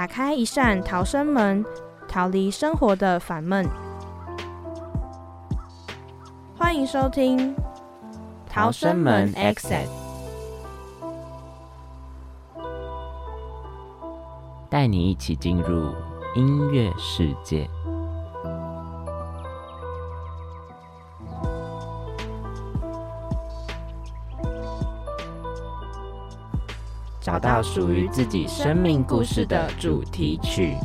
打开一扇逃生门，逃离生活的烦闷。欢迎收听《逃生门 Exit》，带你一起进入音乐世界。到属于自己生命故事的主题曲。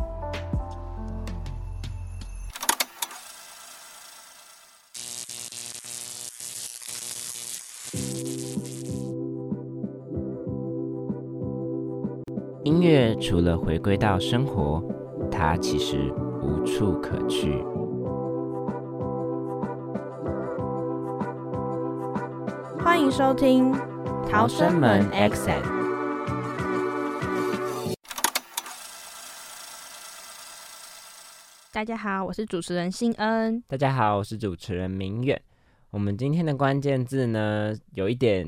音乐除了回归到生活，它其实无处可去。欢迎收听《逃生门 Exit》。大家好，我是主持人新恩。大家好，我是主持人明远。我们今天的关键字呢，有一点，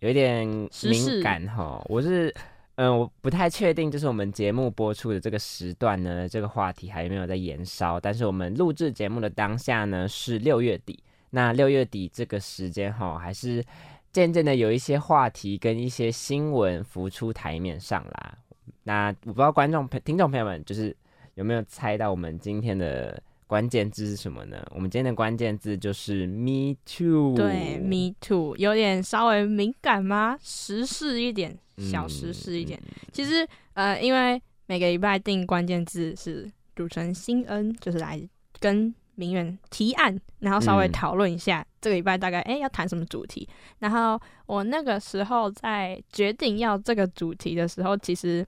有一点敏感哈。我是，嗯，我不太确定，就是我们节目播出的这个时段呢，这个话题还有没有在延烧？但是我们录制节目的当下呢，是六月底。那六月底这个时间哈，还是渐渐的有一些话题跟一些新闻浮出台面上啦。那我不知道观众、听众朋友们，就是。有没有猜到我们今天的关键字是什么呢？我们今天的关键字就是 “me too”。对，“me too” 有点稍微敏感吗？时事一点，小时事一点。其实，呃，因为每个礼拜定关键字是主持人新恩，就是来跟明远提案，然后稍微讨论一下这个礼拜大概哎要谈什么主题。然后我那个时候在决定要这个主题的时候，其实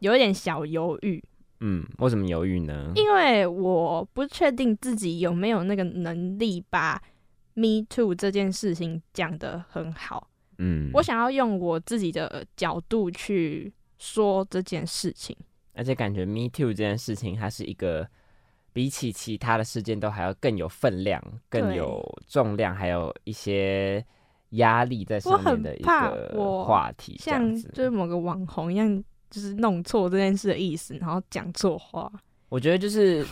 有一点小犹豫。嗯，为什么犹豫呢？因为我不确定自己有没有那个能力把 “me too” 这件事情讲得很好。嗯，我想要用我自己的角度去说这件事情，而且感觉 “me too” 这件事情，它是一个比起其他的事件都还要更有分量、更有重量，还有一些压力在上面的一个话题，像就是某个网红一样。就是弄错这件事的意思，然后讲错话。我觉得就是，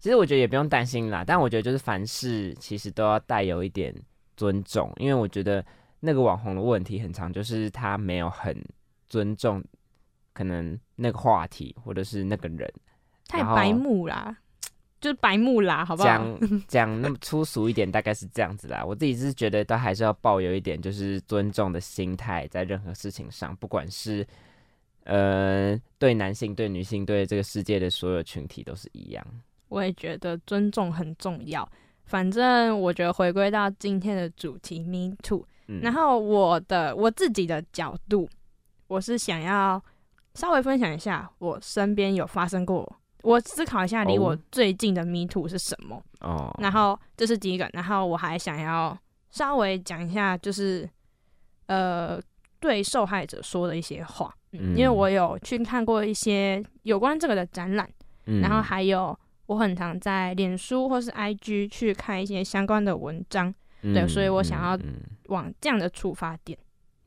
其实我觉得也不用担心啦。但我觉得就是凡事其实都要带有一点尊重，因为我觉得那个网红的问题很长，就是他没有很尊重可能那个话题或者是那个人，太白目啦，就是白目啦，好不好？讲讲那么粗俗一点，大概是这样子啦。我自己是觉得都还是要抱有一点就是尊重的心态，在任何事情上，不管是。呃，对男性、对女性、对这个世界的所有群体都是一样。我也觉得尊重很重要。反正我觉得回归到今天的主题，Me Too。然后我的我自己的角度，我是想要稍微分享一下我身边有发生过，我思考一下离我最近的 Me Too 是什么。哦。然后这是第一个，然后我还想要稍微讲一下，就是呃，对受害者说的一些话。嗯因为我有去看过一些有关这个的展览，然后还有我很常在脸书或是 IG 去看一些相关的文章，对，所以我想要往这样的出发点。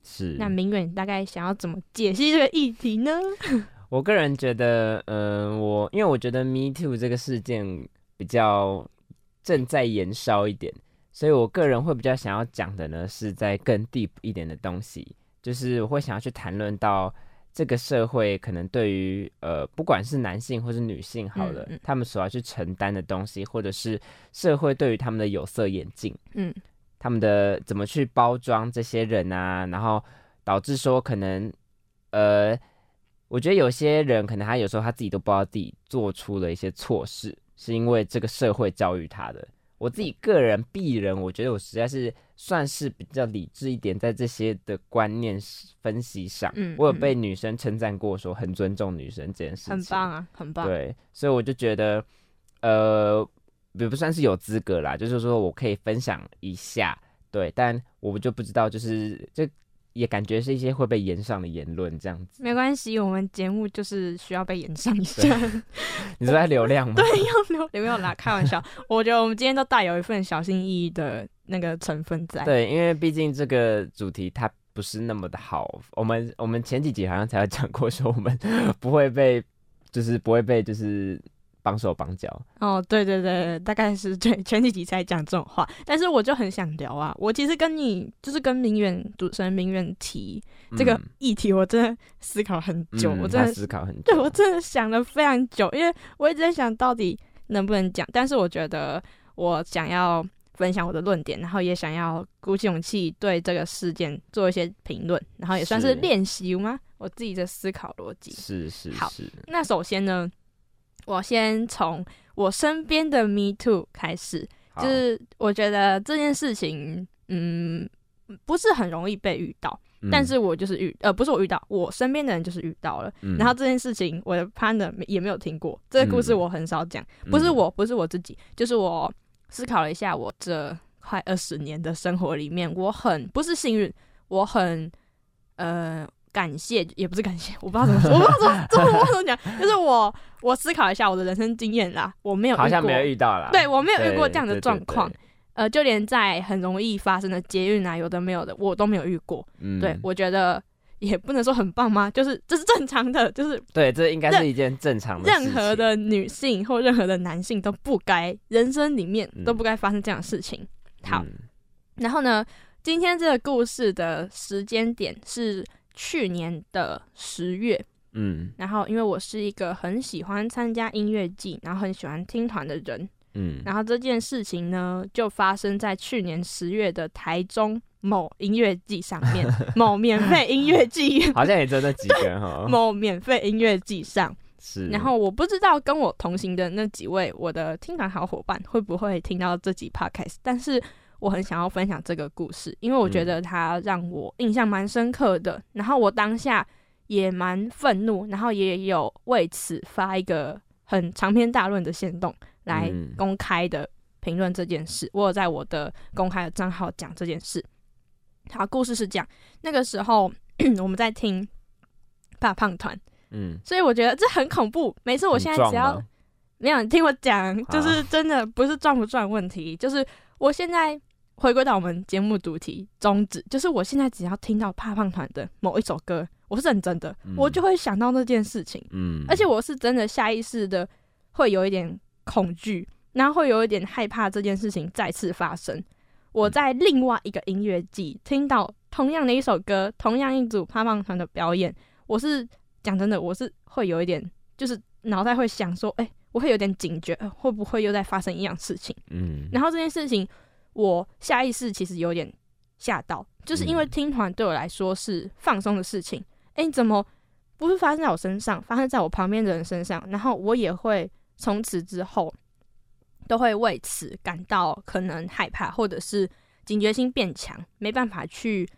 是，那明远大概想要怎么解析这个议题呢？我个人觉得，嗯，我因为我觉得 Me Too 这个事件比较正在延烧一点，所以我个人会比较想要讲的呢，是在更 deep 一点的东西，就是我会想要去谈论到。这个社会可能对于呃，不管是男性或是女性，好了，他们所要去承担的东西，或者是社会对于他们的有色眼镜，嗯，他们的怎么去包装这些人啊，然后导致说可能呃，我觉得有些人可能他有时候他自己都不知道自己做出了一些错事，是因为这个社会教育他的。我自己个人鄙人，我觉得我实在是算是比较理智一点，在这些的观念分析上，嗯，我有被女生称赞过，说很尊重女生这件事情，很棒啊，很棒。对，所以我就觉得，呃，也不算是有资格啦，就是说我可以分享一下，对，但我就不知道，就是这。也感觉是一些会被延上的言论，这样子没关系，我们节目就是需要被延上一下。你是在流量吗？对，要流流量啦，开玩笑。我觉得我们今天都带有一份小心翼翼的那个成分在。对，因为毕竟这个主题它不是那么的好。我们我们前几集好像才有讲过，说我们 不会被，就是不会被，就是。绑手绑脚哦，对对对，大概是对前几集才讲这种话，但是我就很想聊啊。我其实跟你就是跟明远主持人明远提这个议题，我真的思考很久，我真的思考很久，对我真的想了非常久，因为我一直在想到底能不能讲，但是我觉得我想要分享我的论点，然后也想要鼓起勇气对这个事件做一些评论，然后也算是练习吗？我自己的思考逻辑是是好。那首先呢？我先从我身边的 Me Too 开始，就是我觉得这件事情，嗯，不是很容易被遇到，但是我就是遇，呃，不是我遇到，我身边的人就是遇到了。然后这件事情，我的 partner 也没有听过，这个故事我很少讲，不是我，不是我自己，就是我思考了一下，我这快二十年的生活里面，我很不是幸运，我很呃。感谢 也不是感谢，我不知道怎么说，我不知道怎么怎么怎么讲，就是我我思考一下我的人生经验啦，我没有好像没有遇到啦，对我没有遇过这样的状况，呃，就连在很容易发生的捷运啊，有的没有的，我都没有遇过。嗯，对我觉得也不能说很棒吗？就是这是正常的，就是对，这应该是一件正常的。任何的女性或任何的男性都不该人生里面都不该发生这样的事情。好，然后呢，今天这个故事的时间点是。去年的十月，嗯，然后因为我是一个很喜欢参加音乐季，然后很喜欢听团的人，嗯，然后这件事情呢，就发生在去年十月的台中某音乐季上面，某免费音乐季，好像也真的几个哈，某免费音乐季上。是，然后我不知道跟我同行的那几位我的听团好伙伴会不会听到这集 podcast，但是。我很想要分享这个故事，因为我觉得它让我印象蛮深刻的。然后我当下也蛮愤怒，然后也有为此发一个很长篇大论的行动来公开的评论这件事。我有在我的公开的账号讲这件事。好，故事是这样：那个时候 我们在听大胖团，嗯，所以我觉得这很恐怖。每次我现在只要没有听我讲，就是真的不是赚不赚问题，就是我现在。回归到我们节目主题宗旨，就是我现在只要听到怕胖团的某一首歌，我是认真的，我就会想到那件事情，嗯，而且我是真的下意识的会有一点恐惧，然后会有一点害怕这件事情再次发生。我在另外一个音乐季听到同样的一首歌，同样一组胖胖团的表演，我是讲真的，我是会有一点，就是脑袋会想说，哎，我会有点警觉，会不会又在发生一样事情？嗯，然后这件事情。我下意识其实有点吓到，就是因为听团对我来说是放松的事情。哎，你怎么不是发生在我身上，发生在我旁边的人身上？然后我也会从此之后都会为此感到可能害怕，或者是警觉性变强，没办法去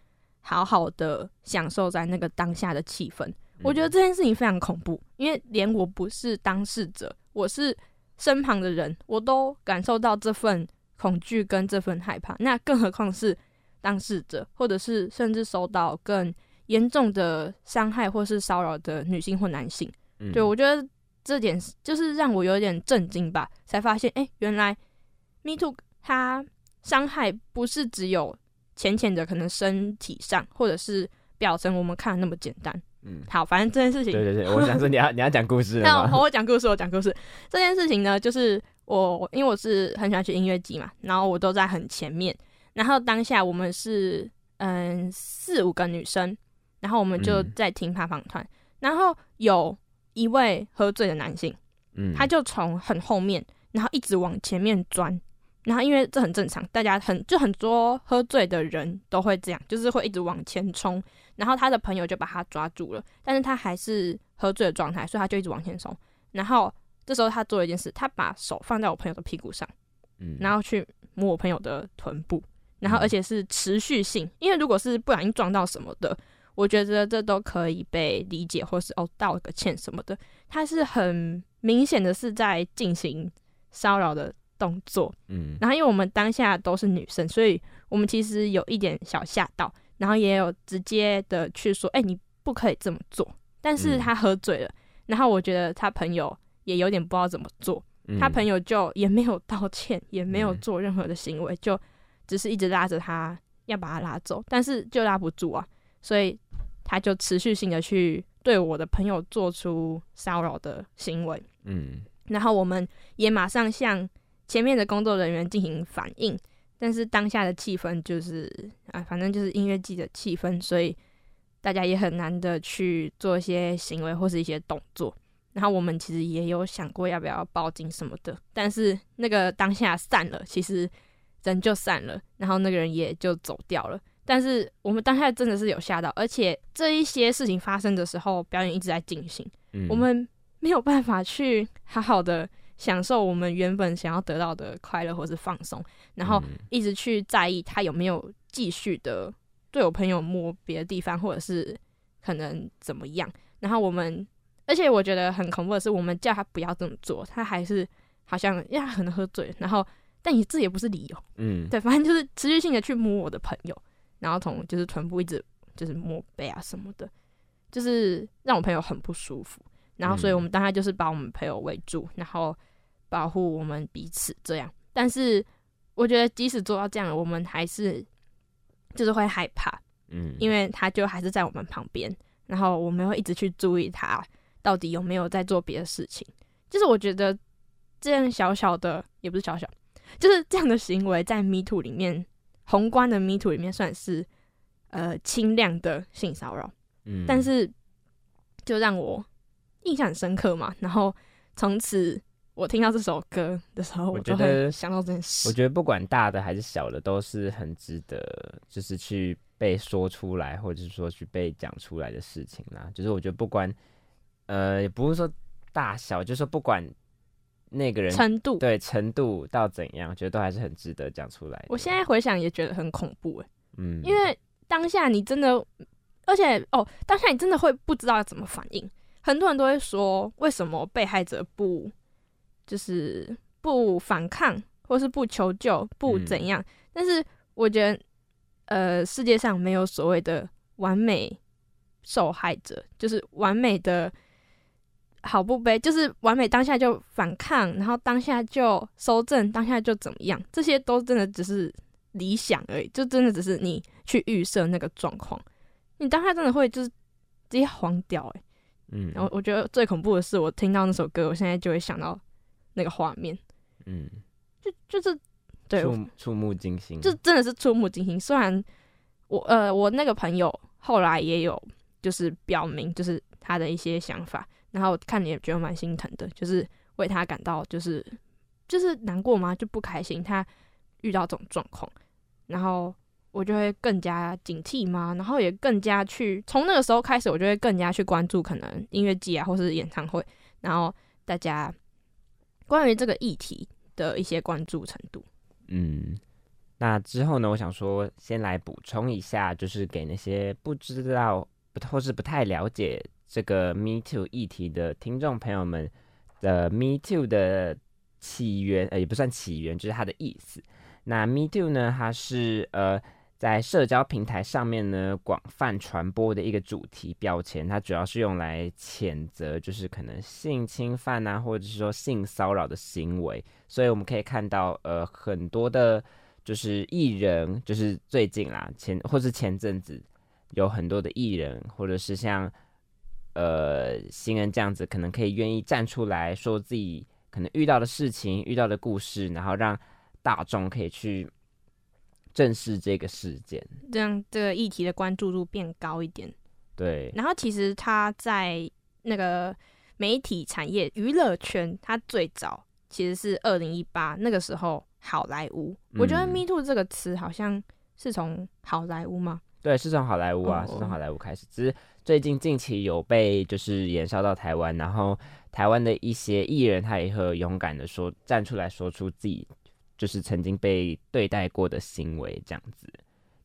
好好的享受在那个当下的气氛。我觉得这件事情非常恐怖，因为连我不是当事者，我是身旁的人，我都感受到这份。恐惧跟这份害怕，那更何况是当事者，或者是甚至受到更严重的伤害或是骚扰的女性或男性。对我觉得这点就是让我有点震惊吧，才发现，哎，原来 Me Too 它伤害不是只有浅浅的，可能身体上或者是表层我们看的那么简单。嗯，好，反正这件事情，对对对，我想说你要 你要讲故事，那我讲故事，我讲故事。这件事情呢，就是。我因为我是很喜欢去音乐季嘛，然后我都在很前面，然后当下我们是嗯四五个女生，然后我们就在听爬房团，然后有一位喝醉的男性，嗯，他就从很后面，然后一直往前面钻，然后因为这很正常，大家很就很多喝醉的人都会这样，就是会一直往前冲，然后他的朋友就把他抓住了，但是他还是喝醉的状态，所以他就一直往前冲，然后。这时候他做了一件事，他把手放在我朋友的屁股上，嗯，然后去摸我朋友的臀部，然后而且是持续性，因为如果是不小心撞到什么的，我觉得这都可以被理解，或是哦道个歉什么的，他是很明显的是在进行骚扰的动作，嗯，然后因为我们当下都是女生，所以我们其实有一点小吓到，然后也有直接的去说，哎，你不可以这么做，但是他喝醉了，然后我觉得他朋友也有点不知道怎么做。他朋友就也没有道歉，也没有做任何的行为，就只是一直拉着他要把他拉走，但是就拉不住啊，所以他就持续性的去对我的朋友做出骚扰的行为。嗯，然后我们也马上向前面的工作人员进行反应，但是当下的气氛就是啊，反正就是音乐季的气氛，所以大家也很难的去做一些行为或是一些动作。然后我们其实也有想过要不要报警什么的，但是那个当下散了，其实人就散了，然后那个人也就走掉了。但是我们当下真的是有吓到，而且这一些事情发生的时候，表演一直在进行，我们没有办法去 好好的享受我们原本想要得到的快乐或是放松，然后一直去在意他有没有继续的对我朋友摸别的地方，或者是可能怎么样，然后我们。而且我觉得很恐怖的是，我们叫他不要这么做，他还是好像因为他可能喝醉，然后但你这也不是理由，嗯，对，反正就是持续性的去摸我的朋友，然后从就是臀部一直就是摸背啊什么的，就是让我朋友很不舒服。然后所以我们当然就是把我们朋友围住，然后保护我们彼此这样。但是我觉得即使做到这样，我们还是就是会害怕，嗯，因为他就还是在我们旁边，然后我们会一直去注意他。到底有没有在做别的事情？就是我觉得这样小小的也不是小小，就是这样的行为在 Me Too 里面，宏观的 Me Too 里面算是呃轻量的性骚扰。嗯，但是就让我印象很深刻嘛。然后从此我听到这首歌的时候，我就会想到这件事。我觉得不管大的还是小的，都是很值得，就是去被说出来，或者是说去被讲出来的事情啦。就是我觉得不管。呃，也不是说大小，就是说不管那个人程度，对程度到怎样，觉得都还是很值得讲出来。我现在回想也觉得很恐怖哎，嗯，因为当下你真的，而且哦，当下你真的会不知道要怎么反应。很多人都会说，为什么被害者不就是不反抗，或是不求救，不怎样？但是我觉得，呃，世界上没有所谓的完美受害者，就是完美的。好不悲，就是完美当下就反抗，然后当下就收正，当下就怎么样？这些都真的只是理想而已，就真的只是你去预设那个状况，你当下真的会就是直接慌掉哎。嗯，然后我觉得最恐怖的是，我听到那首歌，我现在就会想到那个画面，嗯，就就是对触触目惊心，就真的是触目惊心。虽然我呃，我那个朋友后来也有就是表明，就是他的一些想法。然后看你也觉得蛮心疼的，就是为他感到就是就是难过吗？就不开心，他遇到这种状况，然后我就会更加警惕吗？然后也更加去从那个时候开始，我就会更加去关注可能音乐季啊，或是演唱会，然后大家关于这个议题的一些关注程度。嗯，那之后呢？我想说，先来补充一下，就是给那些不知道或是不太了解。这个 Me Too 议题的听众朋友们的 Me Too 的起源，呃，也不算起源，就是它的意思。那 Me Too 呢，它是呃在社交平台上面呢广泛传播的一个主题标签，它主要是用来谴责就是可能性侵犯啊，或者是说性骚扰的行为。所以我们可以看到，呃，很多的，就是艺人，就是最近啦，前或是前阵子有很多的艺人，或者是像。呃，新人这样子可能可以愿意站出来说自己可能遇到的事情、遇到的故事，然后让大众可以去正视这个事件，这样这个议题的关注度变高一点。对。然后其实他在那个媒体产业、娱乐圈，他最早其实是二零一八那个时候好莱坞。我觉得 “me too” 这个词好像是从好莱坞吗？对，是从好莱坞啊，是从好莱坞开始，只是。最近近期有被就是延烧到台湾，然后台湾的一些艺人他也会勇敢的说站出来说出自己就是曾经被对待过的行为这样子。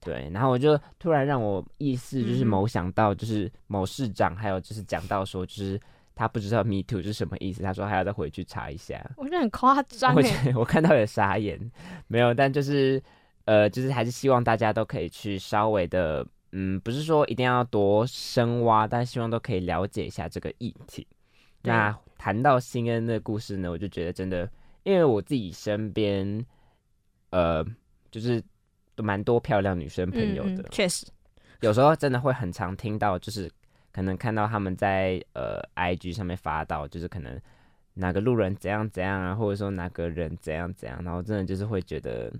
对，然后我就突然让我意识就是某想到，就是某市长还有就是讲到说，就是他不知道 “me too” 是什么意思，他说还要再回去查一下。我觉得很夸张我我看到有傻眼，没有，但就是呃，就是还是希望大家都可以去稍微的，嗯，不是说一定要多深挖，但希望都可以了解一下这个议题。那谈到新恩的故事呢，我就觉得真的，因为我自己身边，呃，就是。都蛮多漂亮女生朋友的，确实，有时候真的会很常听到，就是可能看到他们在呃 IG 上面发到，就是可能哪个路人怎样怎样啊，或者说哪个人怎样怎样，然后真的就是会觉得，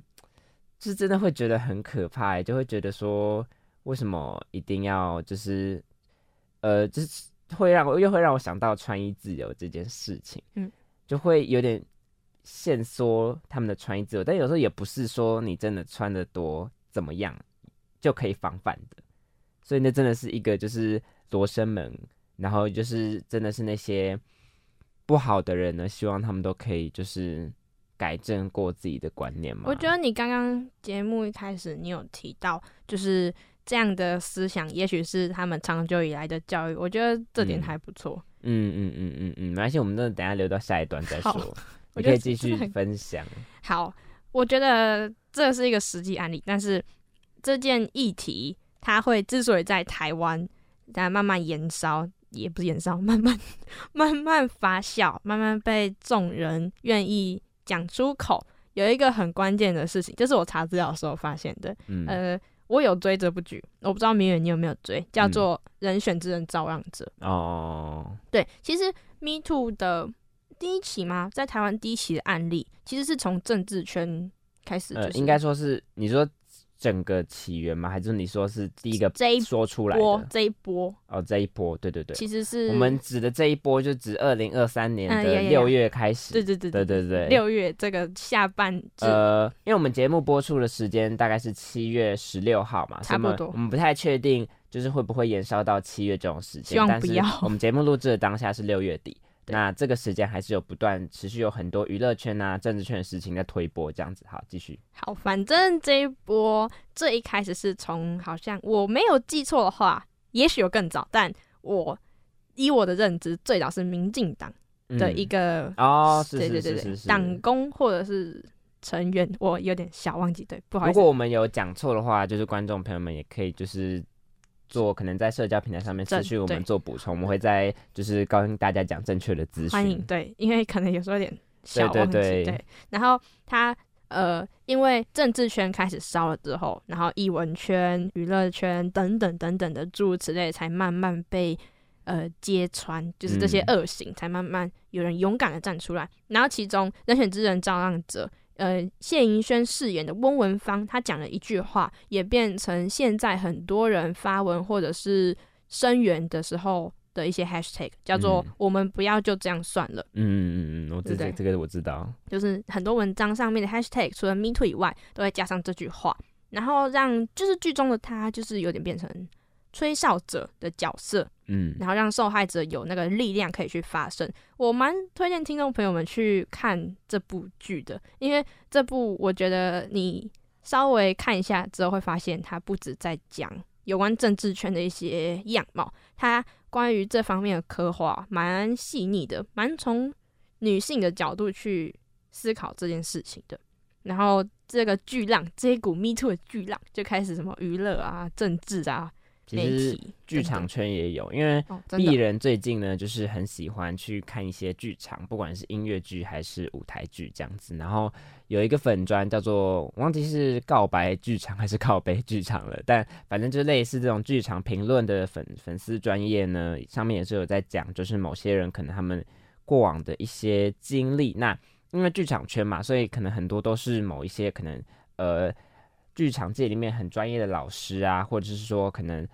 就是真的会觉得很可怕，就会觉得说，为什么一定要就是呃，就是会让我又会让我想到穿衣自由这件事情，嗯，就会有点。限缩他们的穿衣自由，但有时候也不是说你真的穿的多怎么样就可以防范的，所以那真的是一个就是罗生门，然后就是真的是那些不好的人呢，希望他们都可以就是改正过自己的观念吗。我觉得你刚刚节目一开始你有提到，就是这样的思想，也许是他们长久以来的教育，我觉得这点还不错。嗯嗯嗯嗯嗯，没关系，我们那等下留到下一段再说。我可以继续分享。好，我觉得这是一个实际案例，但是这件议题它会之所以在台湾在慢慢延烧，也不是延烧，慢慢 慢慢发酵，慢慢被众人愿意讲出口。有一个很关键的事情，就是我查资料的时候发现的。呃，我有追这部剧，我不知道明远你有没有追，叫做《人选之人造浪者》。哦，对，其实 Me Too 的。第一起吗？在台湾第一起的案例，其实是从政治圈开始。呃，应该说是你说整个起源吗？还是你说是第一个这一说出来的这一波？哦，这一波，对对对，其实是我们指的这一波，就指二零二三年的六月开始。对对对对对对，六月这个下半。呃，因为我们节目播出的时间大概是七月十六号嘛，差不多。我们不太确定，就是会不会延烧到七月这种时间。希望不要。我们节目录制的当下是六月底。那这个时间还是有不断持续有很多娱乐圈啊、政治圈的事情在推波，这样子好继续。好，反正这一波这一开始是从好像我没有记错的话，也许有更早，但我以我的认知，最早是民进党的一个哦，对对对对，党工或者是成员，我有点小忘记，对，不好意思。如果我们有讲错的话，就是观众朋友们也可以就是。做可能在社交平台上面持续我们做补充，我们会在就是跟大家讲正确的资讯。欢迎对，因为可能有时候有点小忘记。对，然后他呃，因为政治圈开始烧了之后，然后艺文圈、娱乐圈等等等等的诸如此类，才慢慢被呃揭穿，就是这些恶行才慢慢有人勇敢的站出来。然后其中人选之人造浪者。呃，谢盈萱饰演的翁文芳，她讲了一句话，也变成现在很多人发文或者是声援的时候的一些 hashtag，叫做“我们不要就这样算了”。嗯嗯嗯嗯，我这这这个我知道，就是很多文章上面的 hashtag，除了 me too 以外，都会加上这句话，然后让就是剧中的他，就是有点变成。吹哨者的角色，嗯，然后让受害者有那个力量可以去发声。我蛮推荐听众朋友们去看这部剧的，因为这部我觉得你稍微看一下之后会发现，它不止在讲有关政治圈的一些样貌，它关于这方面的刻画蛮细腻的，蛮从女性的角度去思考这件事情的。然后这个巨浪，这一股 Me Too 的巨浪就开始什么娱乐啊、政治啊。其实剧场圈也有，因为艺人最近呢，就是很喜欢去看一些剧场，不管是音乐剧还是舞台剧这样子。然后有一个粉砖叫做忘记是告白剧场还是告白剧场了，但反正就类似这种剧场评论的粉粉丝专业呢，上面也是有在讲，就是某些人可能他们过往的一些经历。那因为剧场圈嘛，所以可能很多都是某一些可能呃。剧场界里面很专业的老师啊，或者是说可能，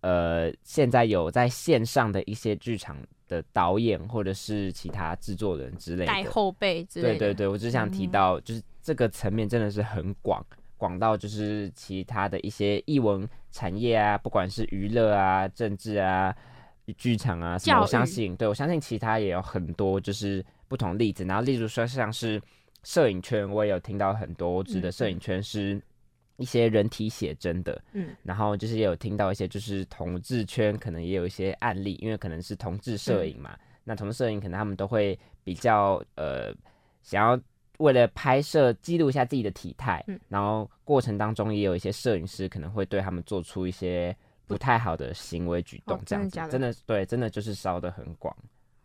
呃，现在有在线上的一些剧场的导演，或者是其他制作人之类的，带后辈之类的。对对对，我只想提到，就是这个层面真的是很广，广到就是其他的一些艺文产业啊，不管是娱乐啊、政治啊、剧场啊什么，我相信，对我相信其他也有很多就是不同例子。然后例如说像是。摄影圈，我也有听到很多。我指的摄影圈是一些人体写真的，嗯，然后就是也有听到一些就是同志圈，可能也有一些案例，因为可能是同志摄影嘛。那同志摄影可能他们都会比较呃，想要为了拍摄记录一下自己的体态，嗯，然后过程当中也有一些摄影师可能会对他们做出一些不太好的行为举动，这样子，真的对，真的就是烧的很广。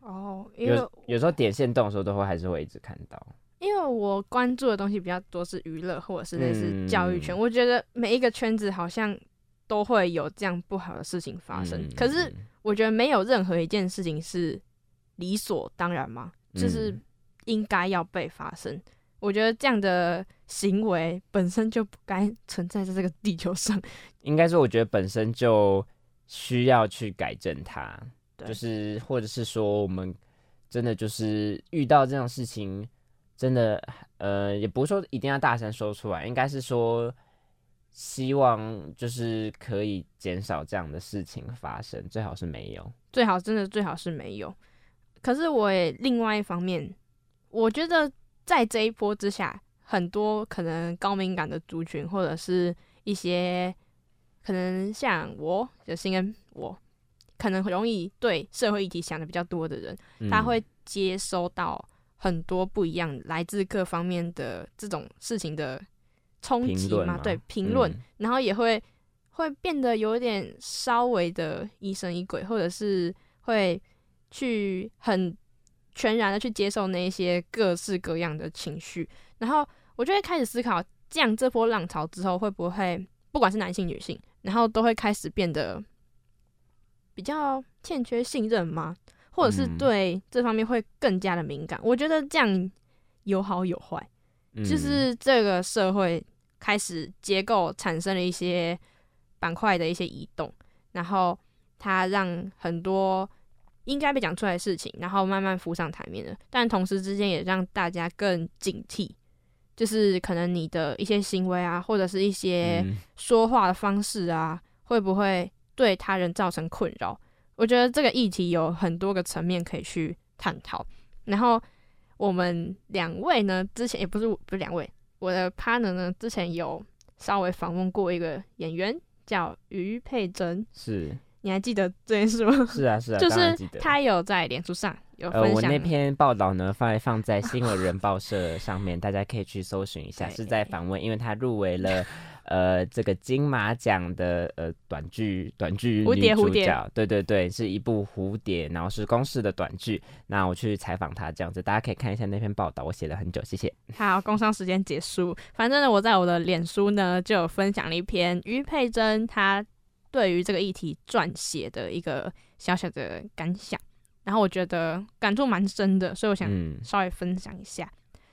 哦，有有时候点线动的时候，都会还是会一直看到。因为我关注的东西比较多是娱乐或者是类似教育圈，我觉得每一个圈子好像都会有这样不好的事情发生。可是我觉得没有任何一件事情是理所当然嘛，就是应该要被发生。我觉得这样的行为本身就不该存在在这个地球上。应该说，我觉得本身就需要去改正它。就是，或者是说，我们真的就是遇到这样事情，真的，呃，也不是说一定要大声说出来，应该是说，希望就是可以减少这样的事情发生，最好是没有，最好真的最好是没有。可是我也另外一方面，我觉得在这一波之下，很多可能高敏感的族群，或者是一些可能像我，就新跟我。可能容易对社会议题想的比较多的人，他会接收到很多不一样来自各方面的这种事情的冲击嘛？对，评论，然后也会会变得有点稍微的疑神疑鬼，或者是会去很全然的去接受那些各式各样的情绪，然后我就会开始思考，这样这波浪潮之后会不会，不管是男性女性，然后都会开始变得。比较欠缺信任吗？或者是对这方面会更加的敏感？我觉得这样有好有坏，就是这个社会开始结构产生了一些板块的一些移动，然后它让很多应该被讲出来的事情，然后慢慢浮上台面了。但同时之间也让大家更警惕，就是可能你的一些行为啊，或者是一些说话的方式啊，会不会？对他人造成困扰，我觉得这个议题有很多个层面可以去探讨。然后我们两位呢，之前也不是不是两位，我的 partner 呢，之前有稍微访问过一个演员，叫于佩珍，是，你还记得这件事吗？是啊是啊，就是他有在脸书上有分享。我那篇报道呢，放在放在新闻 人报社上面，大家可以去搜寻一下，是在访问，因为他入围了。呃，这个金马奖的呃短剧短剧女主角，对对对，是一部蝴蝶，然后是公式的短剧。那我去采访他，这样子大家可以看一下那篇报道，我写了很久，谢谢。好，工商时间结束。反正呢，我在我的脸书呢就有分享了一篇于佩珍她对于这个议题撰写的一个小小的感想，然后我觉得感触蛮深的，所以我想稍微分享一下，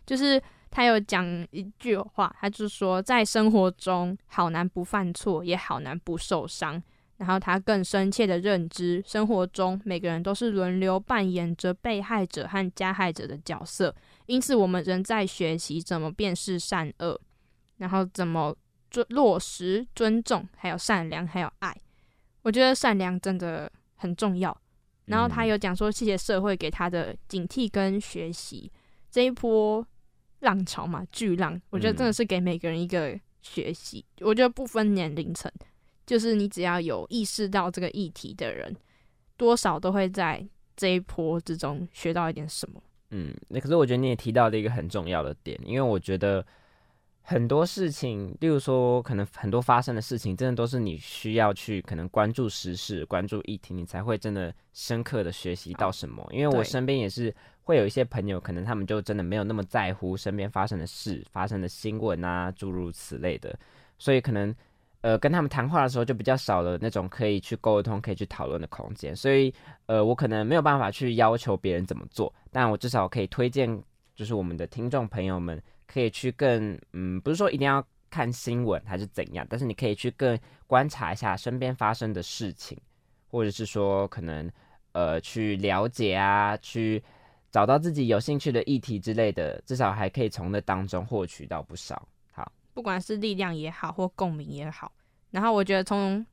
就是。他有讲一句话，他就是说，在生活中好难不犯错，也好难不受伤。然后他更深切的认知，生活中每个人都是轮流扮演着被害者和加害者的角色，因此我们仍在学习怎么辨识善恶，然后怎么尊落实尊重，还有善良，还有爱。我觉得善良真的很重要。然后他有讲说，谢谢社会给他的警惕跟学习这一波。浪潮嘛，巨浪，我觉得真的是给每个人一个学习。我觉得不分年龄层，就是你只要有意识到这个议题的人，多少都会在这一波之中学到一点什么。嗯，那可是我觉得你也提到了一个很重要的点，因为我觉得很多事情，例如说可能很多发生的事情，真的都是你需要去可能关注时事、关注议题，你才会真的深刻的学习到什么。因为我身边也是。会有一些朋友，可能他们就真的没有那么在乎身边发生的事、发生的新闻啊，诸如此类的，所以可能呃跟他们谈话的时候就比较少了那种可以去沟通、可以去讨论的空间。所以呃我可能没有办法去要求别人怎么做，但我至少可以推荐，就是我们的听众朋友们可以去更嗯，不是说一定要看新闻还是怎样，但是你可以去更观察一下身边发生的事情，或者是说可能呃去了解啊，去。找到自己有兴趣的议题之类的，至少还可以从那当中获取到不少。好，不管是力量也好，或共鸣也好。然后我觉得从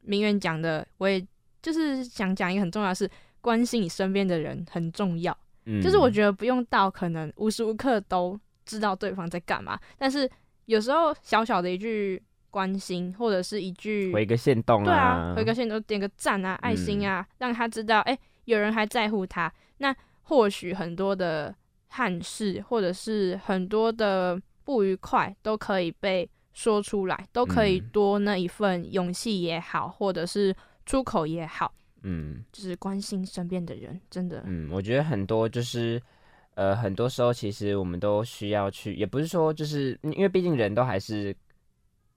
明远讲的，我也就是想讲一个很重要的是，关心你身边的人很重要。嗯，就是我觉得不用到可能无时无刻都知道对方在干嘛。但是有时候小小的一句关心，或者是一句回个线动啊，对啊，回个线动点个赞啊，爱心啊，让他知道，哎，有人还在乎他。那或许很多的憾事，或者是很多的不愉快，都可以被说出来，都可以多那一份勇气也好，或者是出口也好。嗯，就是关心身边的人，真的。嗯，我觉得很多就是，呃，很多时候其实我们都需要去，也不是说就是因为毕竟人都还是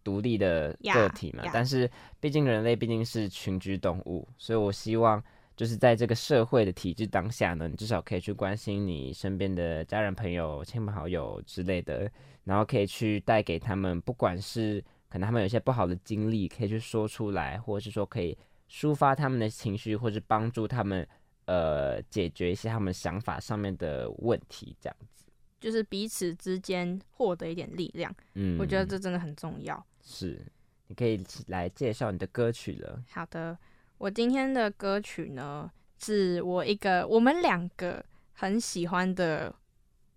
独立的个体嘛，但是毕竟人类毕竟是群居动物，所以我希望就是在这个社会的体制当下呢，你至少可以去关心你身边的家人、朋友、亲朋好友之类的，然后可以去带给他们，不管是可能他们有一些不好的经历，可以去说出来，或者是说可以。抒发他们的情绪，或者帮助他们，呃，解决一些他们想法上面的问题，这样子，就是彼此之间获得一点力量。嗯，我觉得这真的很重要。是，你可以来介绍你的歌曲了。好的，我今天的歌曲呢，是我一个我们两个很喜欢的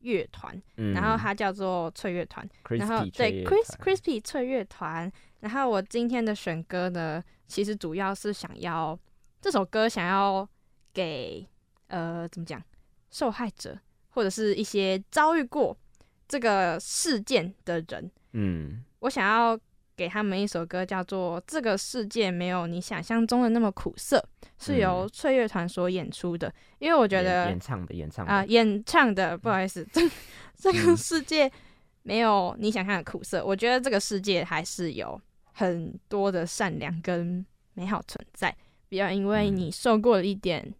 乐团，然后它叫做翠乐团，然后对，Chris Crispy 翠乐团。然后我今天的选歌呢，其实主要是想要这首歌想要给呃怎么讲受害者或者是一些遭遇过这个事件的人，嗯，我想要给他们一首歌，叫做《这个世界没有你想象中的那么苦涩》，是由翠乐团所演出的。因为我觉得演唱的演唱啊演唱的不好意思，这 这个世界没有你想象的苦涩，我觉得这个世界还是有。很多的善良跟美好存在，不要因为你受过了一点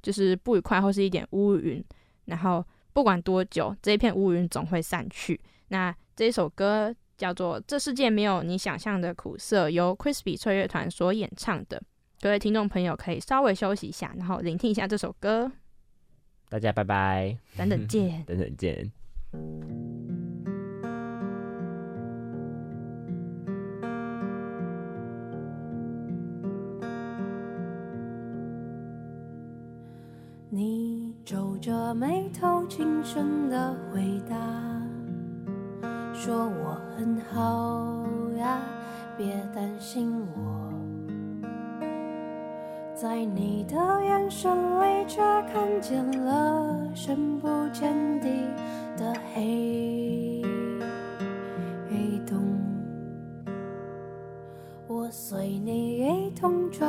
就是不愉快或是一点乌云，然后不管多久，这一片乌云总会散去。那这首歌叫做《这世界没有你想象的苦涩》，由 Crispy 翠乐团所演唱的。各位听众朋友可以稍微休息一下，然后聆听一下这首歌。大家拜拜，等等见，等等见。你皱着眉头，轻声的回答，说我很好呀，别担心我。在你的眼神里，却看见了深不见底的黑洞。我随你一同坠。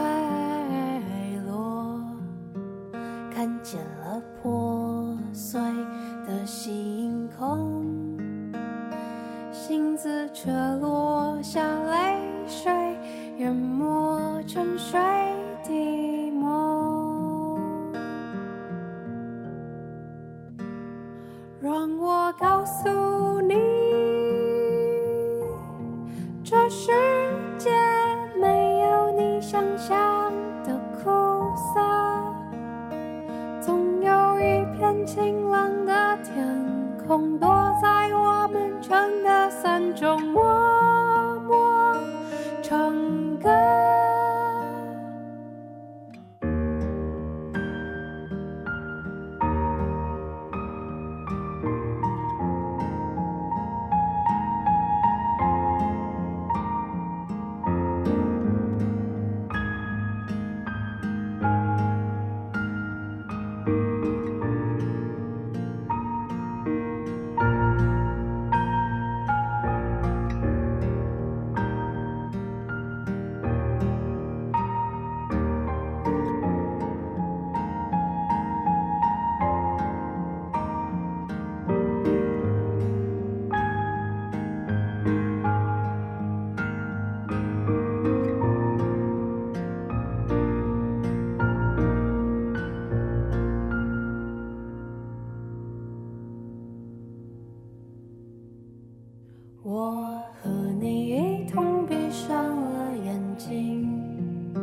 我和你一同闭上了眼睛，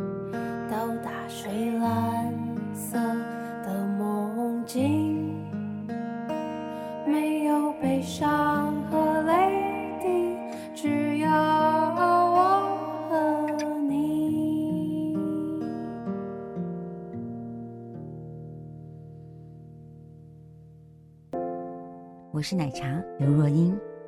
到达水蓝色的梦境。没有悲伤和泪滴，只有我和你。我是奶茶，刘若英。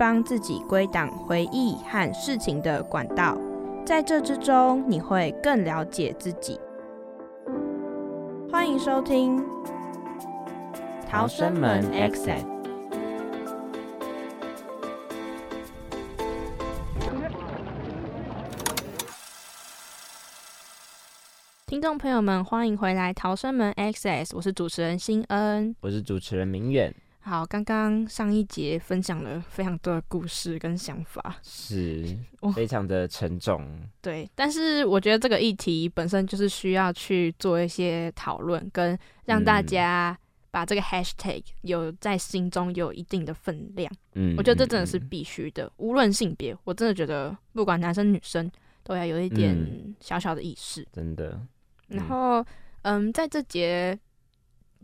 帮自己归档回忆和事情的管道，在这之中，你会更了解自己。欢迎收听《逃生门 Exit》。听众朋友们，欢迎回来《逃生门 Access》，我是主持人新恩，我是主持人明远。好，刚刚上一节分享了非常多的故事跟想法，是 非常的沉重。对，但是我觉得这个议题本身就是需要去做一些讨论，跟让大家把这个 hashtag 有在心中有一定的分量。嗯，我觉得这真的是必须的，无论性别，我真的觉得不管男生女生都要有一点小小的意识。真的。然后，嗯，在这节。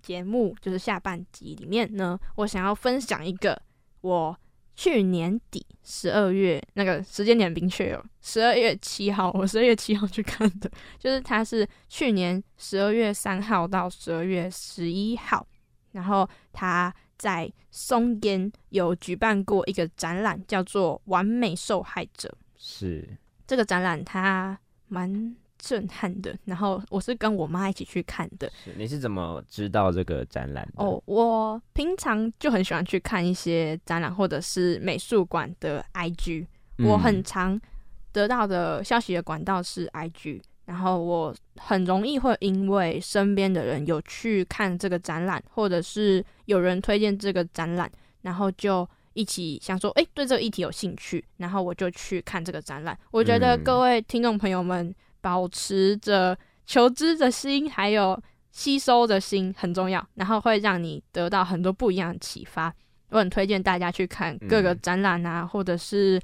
节目就是下半集里面呢，我想要分享一个我去年底十二月那个时间点明确哦，十二月七号，我十二月七号去看的，就是它是去年十二月三号到十二月十一号，然后他在松烟有举办过一个展览，叫做《完美受害者》。是这个展览，它蛮。震撼的，然后我是跟我妈一起去看的。是，你是怎么知道这个展览？哦，我平常就很喜欢去看一些展览或者是美术馆的 IG。我很常得到的消息的管道是 IG，然后我很容易会因为身边的人有去看这个展览，或者是有人推荐这个展览，然后就一起想说，哎，对这个议题有兴趣，然后我就去看这个展览。我觉得各位听众朋友们。保持着求知的心，还有吸收的心很重要，然后会让你得到很多不一样的启发。我很推荐大家去看各个展览啊，或者是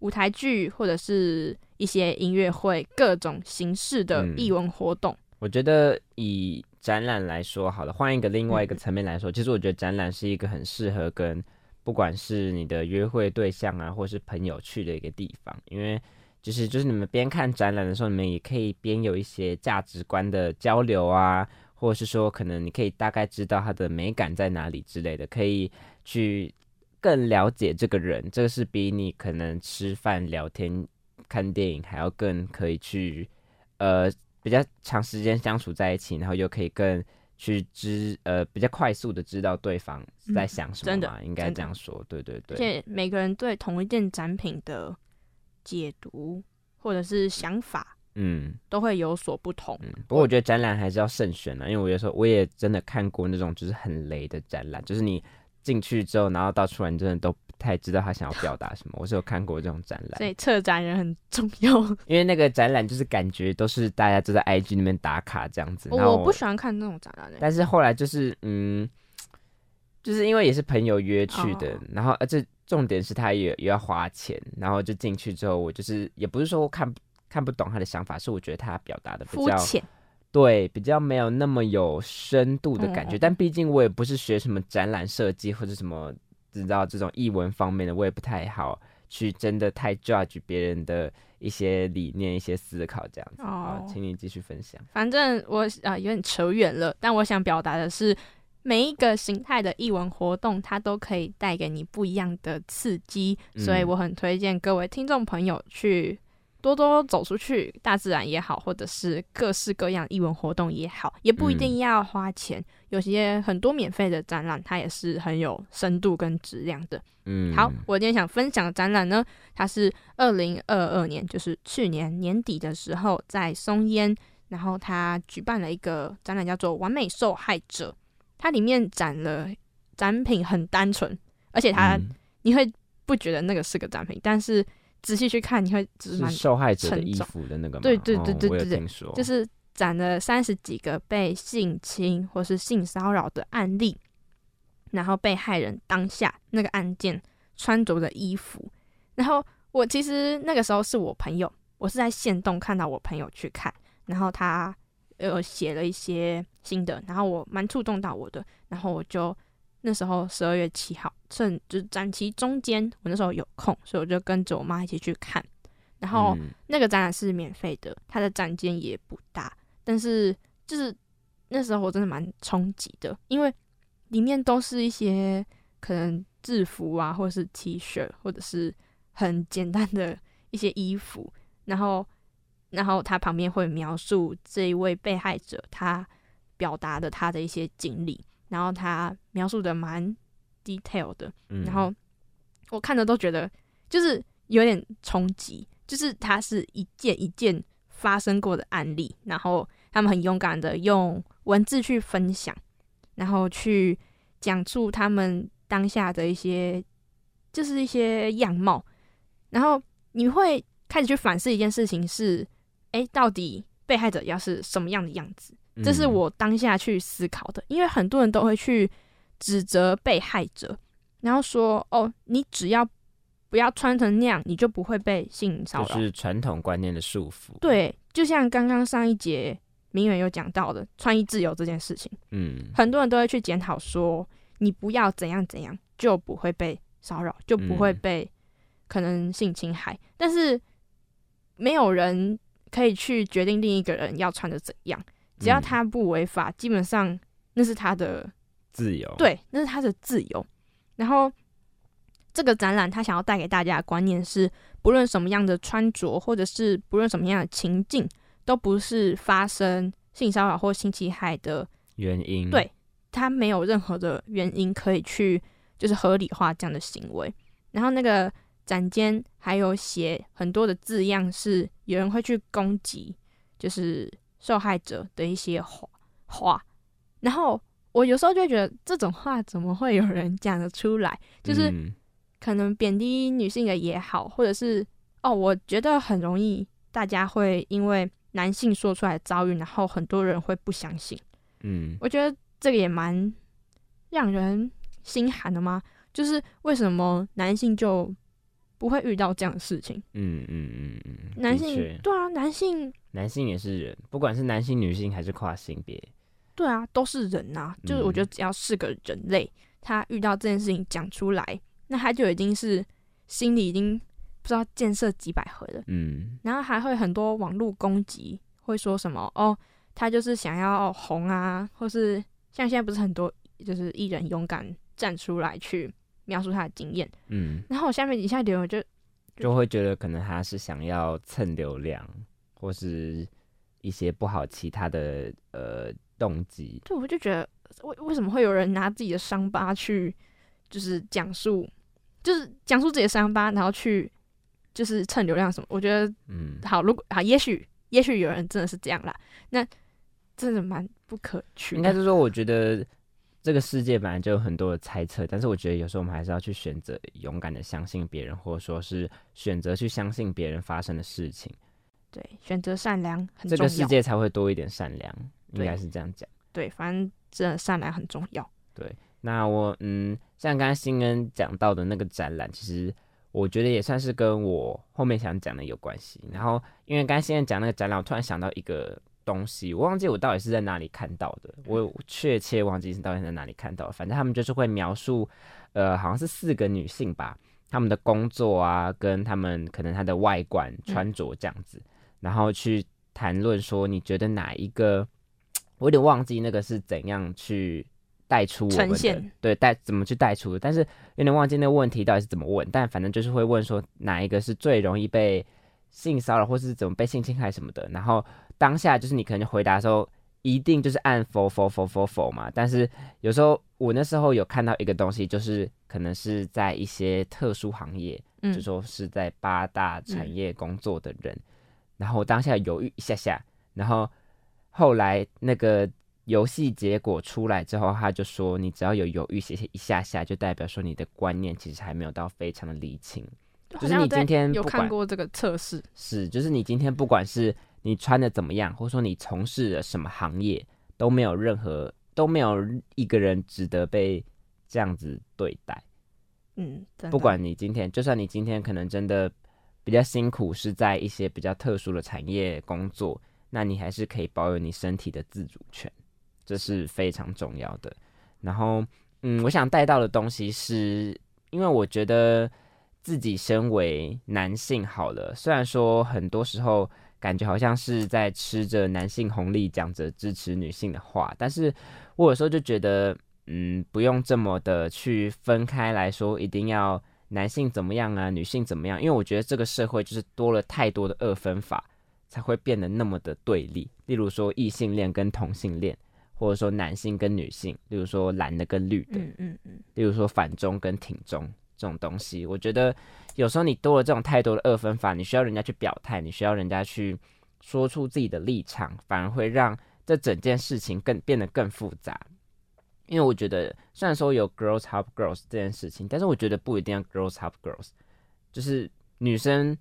舞台剧，或者是一些音乐会，各种形式的艺文活动。我觉得以展览来说，好了，换一个另外一个层面来说，其实我觉得展览是一个很适合跟不管是你的约会对象啊，或是朋友去的一个地方，因为。就是就是你们边看展览的时候，你们也可以边有一些价值观的交流啊，或者是说可能你可以大概知道它的美感在哪里之类的，可以去更了解这个人。这个是比你可能吃饭聊天看电影还要更可以去呃比较长时间相处在一起，然后又可以更去知呃比较快速的知道对方在想什么嘛？应该这样说，对对对。而且每个人对同一件展品的。解读或者是想法，嗯，都会有所不同。嗯不过我觉得展览还是要慎选啊，因为我有时候我也真的看过那种就是很雷的展览，就是你进去之后，然后到出来，你真的都不太知道他想要表达什么。我是有看过这种展览，所以策展人很重要。因为那个展览就是感觉都是大家都在 IG 那边打卡这样子。我不喜欢看那种展览，但是后来就是嗯，就是因为也是朋友约去的，然后而且。重点是他也也要花钱，然后就进去之后，我就是也不是说看看不懂他的想法，是我觉得他表达的比较对，比较没有那么有深度的感觉。但毕竟我也不是学什么展览设计或者什么，知道这种译文方面的，我也不太好去真的太 judge 别人的一些理念、一些思考这样子。好，请你继续分享。反正我啊有点扯远了，但我想表达的是。每一个形态的艺文活动，它都可以带给你不一样的刺激，所以我很推荐各位听众朋友去多多走出去，大自然也好，或者是各式各样艺文活动也好，也不一定要花钱，有些很多免费的展览，它也是很有深度跟质量的。嗯，好，我今天想分享的展览呢，它是二零二二年，就是去年年底的时候在松烟，然后他举办了一个展览，叫做《完美受害者》。它里面展了展品很单纯，而且它你会不觉得那个是个展品，但是仔细去看，你会只是蛮受害者的衣服的那个。吗？对对对对对对就是展了三十几个被性侵或是性骚扰的案例，然后被害人当下那个案件穿着的衣服，然后我其实那个时候是我朋友，我是在线动看到我朋友去看，然后他呃写了一些心得，然后我蛮触动到我的，然后我就那时候十二月七号趁就是展期中间，我那时候有空，所以我就跟着我妈一起去看，然后。嗯那个展览是免费的，它的展间也不大，但是就是那时候我真的蛮冲击的，因为里面都是一些可能制服啊，或者是 T 恤，或者是很简单的一些衣服，然后然后他旁边会描述这一位被害者他表达的他的一些经历，然后他描述的蛮 detail 的，嗯然后我看着都觉得就是有点冲击，就是他是一件一件发生过的案例，然后他们很勇敢的用文字去分享，然后去讲述他们当下的一些就是一些样貌，然后你会开始去反思一件事情是，诶，到底被害者要是什么样的样子？这是嗯我当下去思考的，因为很多人都会去指责被害者，然后说：“哦，你只要不要穿成那样，你就不会被性骚扰。就是传统观念的束缚。，对，就像刚刚上一节明远有讲到的穿衣自由这件事情，嗯，很多人都会去检讨说，你不要怎样怎样，就不会被骚扰，就不会嗯被可能性侵害。但是没有人可以去决定另一个人要穿的怎样，只要嗯他不违法，基本上那是他的自由。，对，那是他的自由。然后这个展览他想要带给大家的观念是，不论什么样的穿着，或者是不论什么样的情境，都不是发生性骚扰或性侵害的，原因对他没有任何的原因可以去就是合理化这样的行为。然后那个展间还有写很多的字样，是有人会去攻击，就是受害者的一些话话。然后我有时候就会觉得，这种话怎么会有人讲得出来？就是嗯可能贬低女性的也好，或者是哦，我觉得很容易大家会因为男性说出来的遭遇，然后很多人会不相信。嗯我觉得这个也蛮让人心寒的吗？就是为什么男性就不会遇到这样的事情？嗯嗯嗯嗯，男性对啊，男性男性也是人，不管是男性、女性还是跨性别，对啊，都是人呐、就是我觉得嗯只要是个人类，他遇到这件事情讲出来，那他就已经是心里已经不知道建设几百回了。嗯然后还会很多网络攻击，会说什么哦，他就是想要红啊，或是像现在不是很多就是艺人勇敢站出来去描述他的经验，嗯，然后我下面底下留言就就会觉得可能他是想要蹭流量，或是一些不好其他的呃动机。对我就觉得为为什么会有人拿自己的伤疤去就是讲述，就是讲述自己的伤疤，然后去就是蹭流量什么？我觉得嗯，好，如果好，也许也许有人真的是这样啦，那真的蛮不可取。应该是说，我觉得这个世界本来就有很多的猜测，但是我觉得有时候我们还是要去选择勇敢的相信别人，或者说是选择去相信别人发生的事情，对选择善良很重要。这个世界才会多一点善良，应该是这样讲。对，反正真的善良很重要。对那我嗯，像刚刚新恩讲到的那个展览，其实我觉得也算是跟我后面想讲的有关系。然后因为刚刚新恩讲那个展览，我突然想到一个东西，我忘记我到底是在哪里看到的，我确切忘记是到底在哪里看到的。反正他们就是会描述，呃，好像是四个女性吧，她们的工作啊，跟她们可能她的外观穿着这样子，然后去谈论说，你觉得哪一个？我有点忘记那个是怎样去带出我们的呈现对带怎么去带出的，但是有点忘记那个问题到底是怎么问，但反正就是会问说哪一个是最容易被性骚扰，或是怎么被性侵害什么的，然后当下就是你可能回答的时候，一定就是按否否否否否嘛，但是有时候我那时候有看到一个东西，就是可能是在一些特殊行业，嗯。就说是在八大产业工作的人，然后我当下犹豫一下下，然后后来那个游戏结果出来之后，他就说你只要有犹豫写写一下下，就代表说你的观念其实还没有到非常的理清。就是你今天有看过这个测试，是就是你今天不管是你穿的怎么样，或者说你从事了什么行业，都没有任何都没有一个人值得被这样子对待。嗯，不管你今天，就算你今天可能真的比较辛苦，是在一些比较特殊的产业工作，那你还是可以保有你身体的自主权，这是非常重要的。然后，嗯，我想带到的东西是，因为我觉得自己身为男性，好了，虽然说很多时候感觉好像是在吃着男性红利，讲着支持女性的话，但是我有时候就觉得。嗯，不用这么的去分开来说，一定要男性怎么样啊，女性怎么样？因为我觉得这个社会就是多了太多的二分法，才会变得那么的对立。例如说异性恋跟同性恋，或者说男性跟女性，例如说蓝的跟绿的，嗯嗯嗯，例如说反中跟挺中这种东西，我觉得有时候你多了这种太多的二分法，你需要人家去表态，你需要人家去说出自己的立场，反而会让这整件事情更变得更复杂。因为我觉得，虽然说有 girls help girls 这件事情，但是我觉得不一定要 girls help girls，就是女生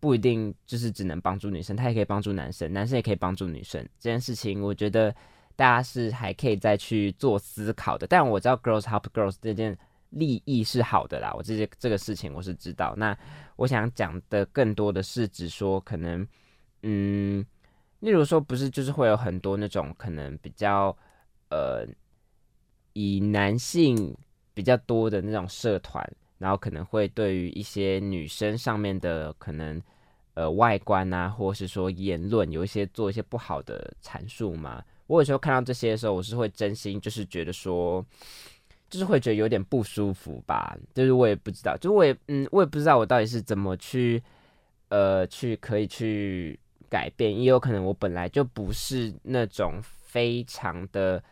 不一定就是只能帮助女生，她也可以帮助男生，男生也可以帮助女生。这件事情，我觉得大家是还可以再去做思考的。但我知道 girls help girls 这件利益是好的啦，我这些这个事情我是知道。那我想讲的更多的是，指说可能，嗯，例如说，不是就是会有很多那种可能比较，呃。以男性比较多的那种社团，然后可能会对于一些女生上面的可能呃外观啊，或是说言论有一些做一些不好的阐述嘛。我有时候看到这些的时候，我是会真心就是觉得说，就是会觉得有点不舒服吧。就是我也不知道，就我也嗯，我也不知道我到底是怎么去呃去可以去改变，也有可能我本来就不是那种非常的。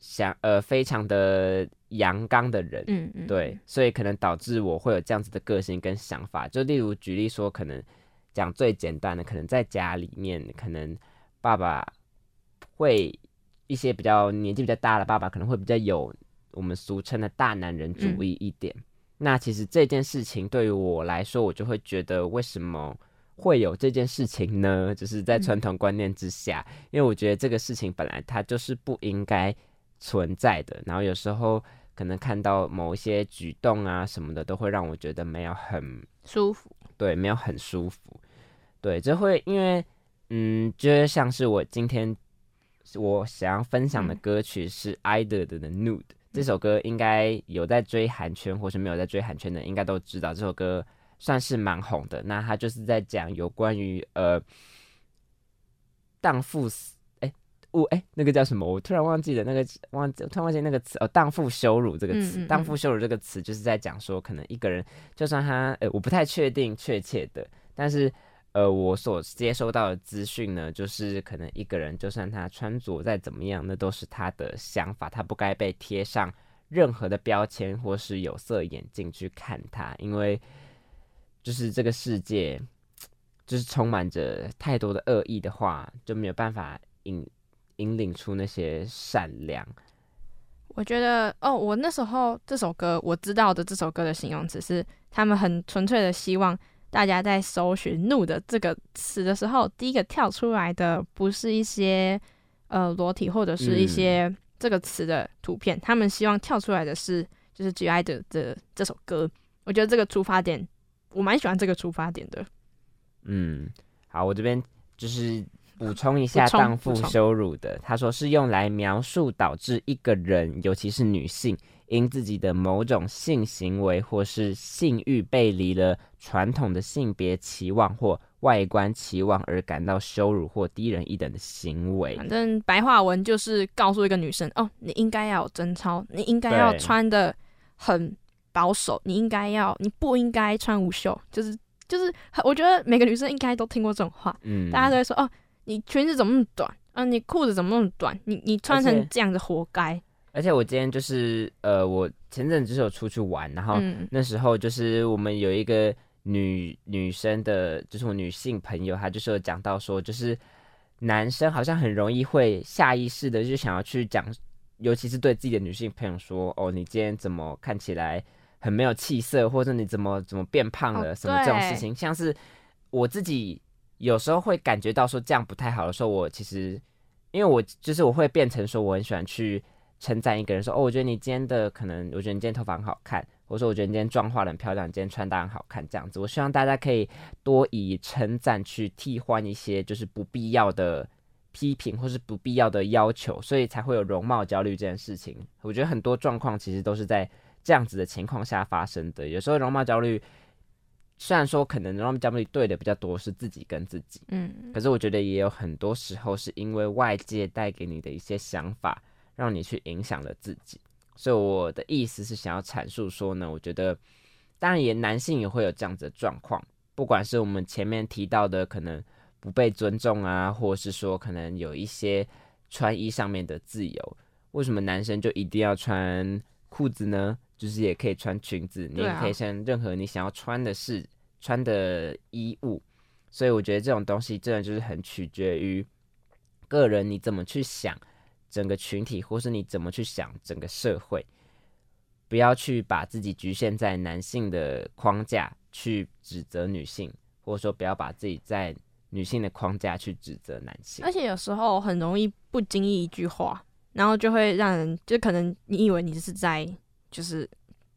想呃，非常的阳刚的人，嗯嗯，对，所以可能导致我会有这样子的个性跟想法。就例如举例说，可能讲最简单的，可能在家里面，可能爸爸会一些比较年纪比较大的爸爸，可能会比较有我们俗称的大男人主义一点。那其实这件事情对于我来说，我就会觉得为什么会有这件事情呢？就是在传统观念之下，因为我觉得这个事情本来它就是不应该。存在的，然后有时候可能看到某一些举动啊什么的，都会让我觉得没有很舒服。对，没有很舒服。对，这会因为嗯，就是像是我今天我想要分享的歌曲是 IDOL 的《Nude》这首歌，应该有在追韩圈或是没有在追韩圈的，应该都知道这首歌算是蛮红的。那他就是在讲有关于呃荡妇死哎。我哎，那个叫什么？我突然忘记了那个忘记，突然忘记那个词哦，荡妇羞辱这个词。荡妇羞辱这个词就是在讲说，可能一个人就算他呃，我不太确定确切的，但是呃，我所接收到的资讯呢，就是可能一个人就算他穿着再怎么样，那都是他的想法，他不该被贴上任何的标签或是有色眼镜去看他，因为就是这个世界就是充满着太多的恶意的话，就没有办法引。引领出那些善良，我觉得哦，我那时候这首歌我知道的这首歌的形容词是，他们很纯粹的希望大家在搜寻“怒”的这个词的时候，第一个跳出来的不是一些呃裸体或者是一些这个词的图片，他们希望跳出来的是就是 G I 的这这首歌。我觉得这个出发点我蛮喜欢这个出发点的。嗯，好，我这边就是。补充一下，荡妇羞辱的，他说是用来描述导致一个人，尤其是女性，因自己的某种性行为或是性欲背离了传统的性别期望或外观期望而感到羞辱或低人一等的行为。反正白话文就是告诉一个女生，哦，你应该要有贞操，你应该要穿的很保守，你应该要，你不应该穿无袖，就是就是，我觉得每个女生应该都听过这种话，嗯，大家都会说，哦。你裙子怎么那么短啊？你裤子怎么那么短？你你穿成这样子活该。而且我今天就是呃，我前阵子就是有出去玩，然后那时候就是我们有一个女女生的，就是我女性朋友，她就是有讲到说，就是男生好像很容易会下意识的就想要去讲，尤其是对自己的女性朋友说：“哦，你今天怎么看起来很没有气色，或者你怎么怎么变胖了，什么这种事情。”像是我自己有时候会感觉到说这样不太好的时候，我其实因为我就是我会变成说我很喜欢去称赞一个人，说：“哦，我觉得你今天的可能，我觉得你今天头发很好看。”或者说，我觉得你今天妆化很漂亮，你今天穿搭很好看，这样子。我希望大家可以多以称赞去替换一些就是不必要的批评或是不必要的要求，所以才会有容貌焦虑这件事情。我觉得很多状况其实都是在这样子的情况下发生的。有时候容貌焦虑，虽然说可能容貌焦虑对的比较多是自己跟自己，嗯，可是我觉得也有很多时候是因为外界带给你的一些想法，让你去影响了自己。所以我的意思是想要阐述说呢，我觉得当然也男性也会有这样子的状况，不管是我们前面提到的可能不被尊重啊，或者是说可能有一些穿衣上面的自由，为什么男生就一定要穿裤子呢？就是也可以穿裙子，你也可以穿任何你想要穿的事穿的衣物。所以我觉得这种东西真的就是很取决于个人你怎么去想。整个群体，或是你怎么去想整个社会，不要去把自己局限在男性的框架去指责女性，或者说不要把自己在女性的框架去指责男性。而且有时候很容易不经意一句话，然后就会让人就可能你以为你是在就是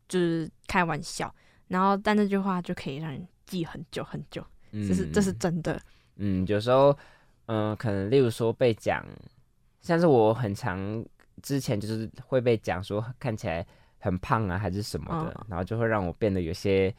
就是开玩笑，然后但那句话就可以让人记很久很久，这是这是真的。嗯，有时候嗯，可能例如说被讲。像是我很常之前就是会被讲说看起来很胖啊，还是什么的，然后就会让我变得有些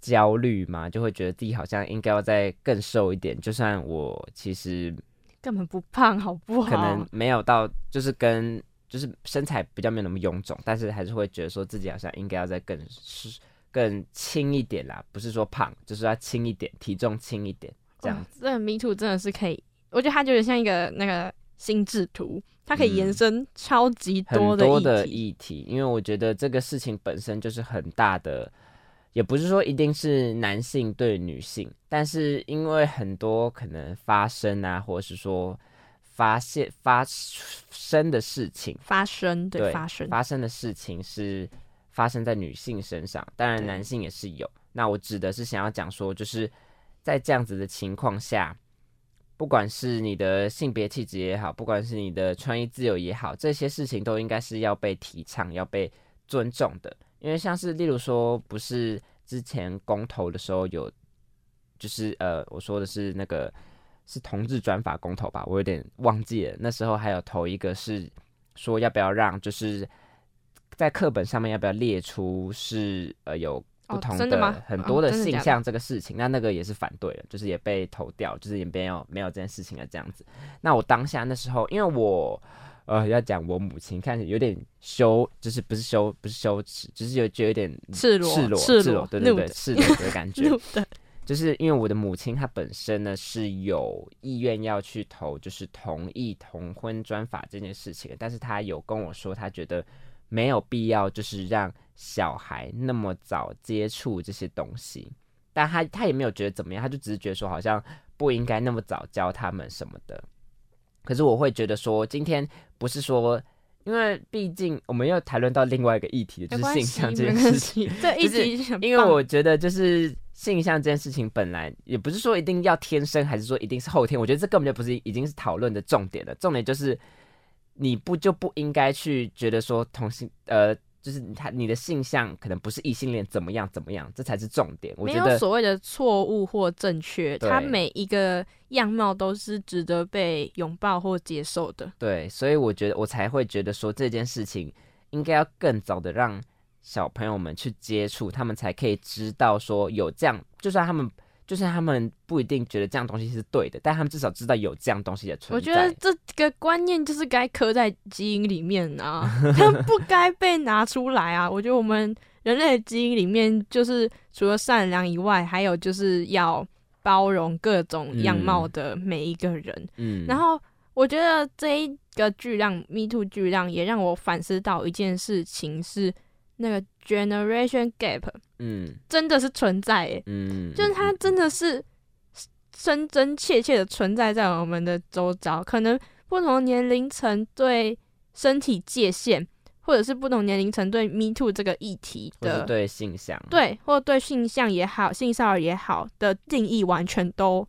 焦虑嘛，就会觉得自己好像应该要再更瘦一点，就算我其实 根本不胖，好不好？可能没有到，就是跟就是身材比较没有那么臃肿，但是还是会觉得说自己好像应该要再更是更轻一点啦，不是说胖，就是要轻一点，体重轻一点这样子。这迷途真的是可以，我觉得它就像一个那个。心智图，它可以延伸超级多的议题，因为我觉得这个事情本身就是很大的，也不是说一定是男性对女性，但是因为很多可能发生啊，或者是说发现发生的事情，发生对发生发生的事情是发生在女性身上，当然男性也是有。那我指的是想要讲说，就是在这样子的情况下。不管是你的性别气质也好，不管是你的穿衣自由也好，这些事情都应该是要被提倡、要被尊重的。因为像是例如说，不是之前公投的时候有，就是呃，我说的是那个是同志专法公投吧，我有点忘记了。那时候还有投一个是说要不要让，就是在课本上面要不要列出是呃有。不同的很多的性向这个事情，那那个也是反对了，就是也被投掉，就是也没有没有这件事情了这样子。那我当下那时候，因为我呃要讲我母亲，看着有点羞，就是不是羞不是羞耻，就是有就有点赤裸赤裸赤裸对对对赤裸的感觉。就是因为我的母亲她本身呢是有意愿要去投，就是同意同婚专法这件事情，但是她有跟我说，她觉得没有必要，就是让。小孩那么早接触这些东西，但他他也没有觉得怎么样，他就只是觉得说好像不应该那么早教他们什么的。可是我会觉得说，今天不是说，因为毕竟我们要谈论到另外一个议题，就是性向这件事情。这一题因为我觉得就是性向这件事情本来也不是说一定要天生，还是说一定是后天。我觉得这根本就不是已经是讨论的重点了。重点就是你不就不应该去觉得说同性呃。就是他，你的性向可能不是异性恋，怎么样怎么样，这才是重点。我没有所谓的错误或正确，他每一个样貌都是值得被拥抱或接受的。对，所以我觉得我才会觉得说这件事情应该要更早的让小朋友们去接触，他们才可以知道说有这样，就算他们。就是他们不一定觉得这样东西是对的，但他们至少知道有这样东西的存在。我觉得这个观念就是该刻在基因里面啊，它不该被拿出来啊。我觉得我们人类的基因里面，就是除了善良以外，还有就是要包容各种样貌的每一个人。嗯，然后我觉得这一个巨浪 Me Too 巨浪也让我反思到一件事情是。那个 generation gap，嗯，真的是存在诶，嗯，就是它真的是真真切切的存在在我们的周遭。可能不同年龄层对身体界限，或者是不同年龄层对 “me too” 这个议题的对性向，对，或对性向也好，性骚扰也好的定义，完全都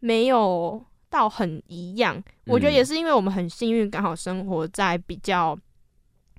没有到很一样。我觉得也是因为我们很幸运，刚好生活在比较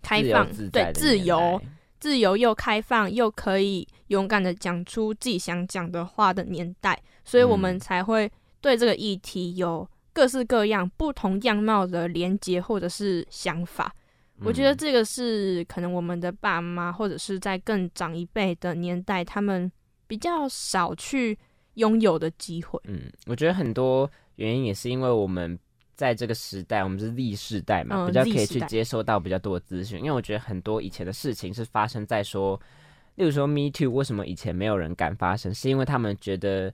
开放、对自由。自由又开放，又可以勇敢的讲出自己想讲的话的年代，所以我们才会对这个议题有各式各样不同样貌的连接或者是想法。我觉得这个是可能我们的爸妈或者是在更长一辈的年代，他们比较少去拥有的机会。嗯，我觉得很多原因也是因为我们。在这个时代，我们是 Z 世代嘛，比较可以去接收到比较多的资讯。因为我觉得很多以前的事情是发生在说，例如说 Me Too，为什么以前没有人敢发生？是因为他们觉得，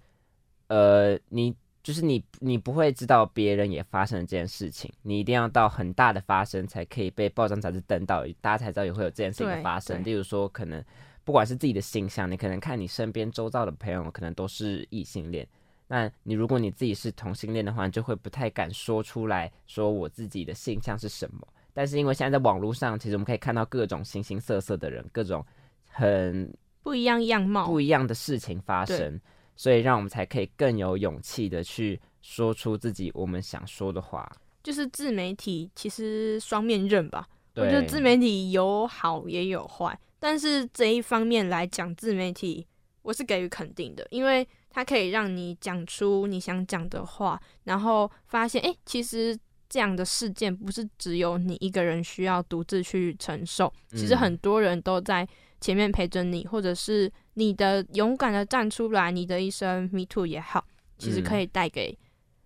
呃，你就是你，你不会知道别人也发生了这件事情，你一定要到很大的发生才可以被报章杂志登到，大家才知道也会有这件事情的发生。例如说，可能不管是自己的形象，你可能看你身边周遭的朋友，可能都是异性恋。那你如果你自己是同性恋的话，就会不太敢说出来说我自己的性向是什么。但是因为现在在网络上，其实我们可以看到各种形形色色的人，各种很不一样样貌、不一样的事情发生，所以让我们才可以更有勇气的去说出自己我们想说的话。就是自媒体其实双面刃吧，我觉得自媒体有好也有坏，但是这一方面来讲，自媒体我是给予肯定的，因为。它可以让你讲出你想讲的话，然后发现，诶，其实这样的事件不是只有你一个人需要独自去承受，其实很多人都在前面陪着你，或者是你的勇敢的站出来，你的一声 “me too” 也好，其实可以带给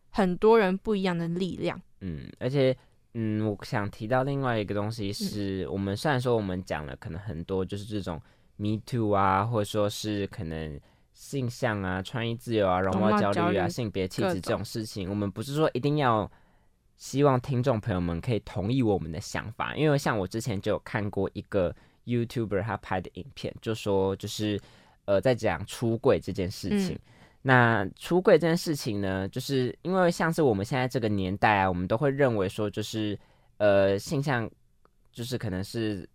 很多人不一样的力量。嗯，而且，嗯，我想提到另外一个东西是，我们虽然说我们讲了可能很多就是这种 “me too” 啊，或者说是可能。性向啊，穿衣自由啊，容貌焦虑啊，性别气质这种事情，我们不是说一定要希望听众朋友们可以同意我们的想法，因为像我之前就有看过一个 YouTuber 他拍的影片，就说就是呃在讲出柜这件事情。那出柜这件事情呢，就是因为像是我们现在这个年代啊，我们都会认为说就是呃性向就是可能是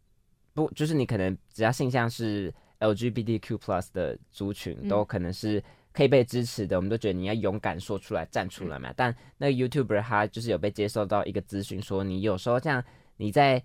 不就是你可能只要性向是。LGBTQ+ plus 的族群都可能是可以被支持的，我们都觉得你要勇敢说出来、站出来嘛。但那个 YouTuber 他就是有被接受到一个咨询，说你有时候这样你在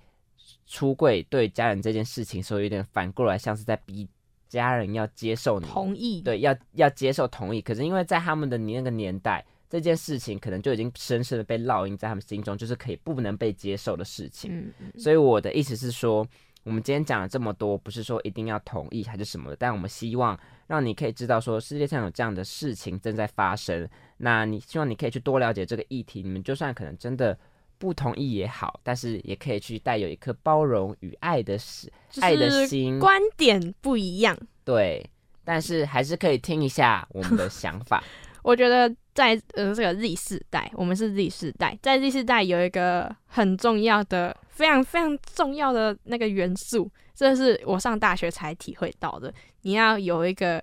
出柜对家人这件事情，时候有点反过来像是在逼家人要接受你同意，对，要要接受同意。可是因为在他们的你那个年代，这件事情可能就已经深深的被烙印在他们心中，就是可以不能被接受的事情。所以我的意思是说。我们今天讲了这么多，不是说一定要同意还是什么的，但我们希望让你可以知道说世界上有这样的事情正在发生。那你希望你可以去多了解这个议题，你们就算可能真的不同意也好，但是也可以去带有一颗包容与爱的心，爱的心。观点不一样，对，但是还是可以听一下我们的想法。我觉得在呃这个 Z 世代，我们是 Z 世代，在 Z 世代有一个很重要的、非常非常重要的那个元素，这是我上大学才体会到的。你要有一个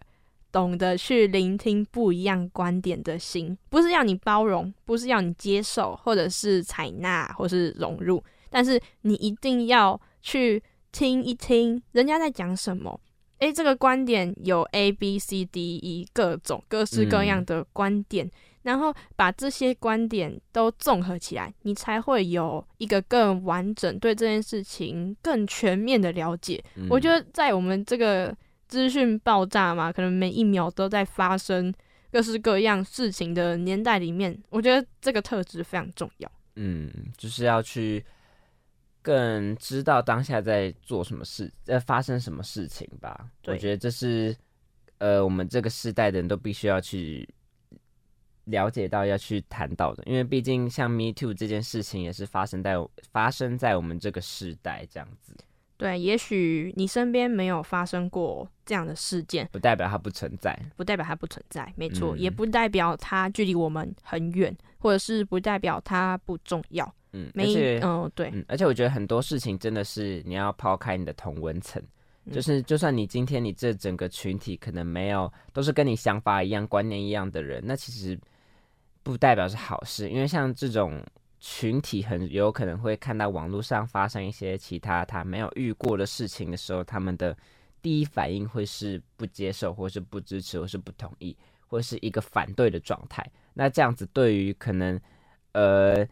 懂得去聆听不一样观点的心，不是要你包容，不是要你接受，或者是采纳，或是融入，但是你一定要去听一听人家在讲什么。诶，这个观点有 A、B、C、D、E 各种各式各样的观点，然后把这些观点都综合起来，你才会有一个更完整对这件事情更全面的了解。我觉得在我们这个资讯爆炸嘛，可能每一秒都在发生各式各样事情的年代里面，我觉得这个特质非常重要。嗯，就是要去。更知道当下在做什么事，在发生什么事情吧。我觉得这是呃，我们这个时代的人都必须要去了解到、要去谈到的。因为毕竟像 Me Too 这件事情，也是发生在发生在我们这个时代这样子。对，也许你身边没有发生过这样的事件，不代表它不存在，不代表它不存在，没错，也不代表它距离我们很远，或者是不代表它不重要。嗯，而且，嗯，对，而且我觉得很多事情真的是你要抛开你的同温层，就是就算你今天你这整个群体可能没有都是跟你想法一样、观念一样的人，那其实不代表是好事，因为像这种群体很有可能会看到网络上发生一些其他他没有遇过的事情的时候，他们的第一反应会是不接受，或是不支持，或是不同意，或是一个反对的状态。那这样子对于可能呃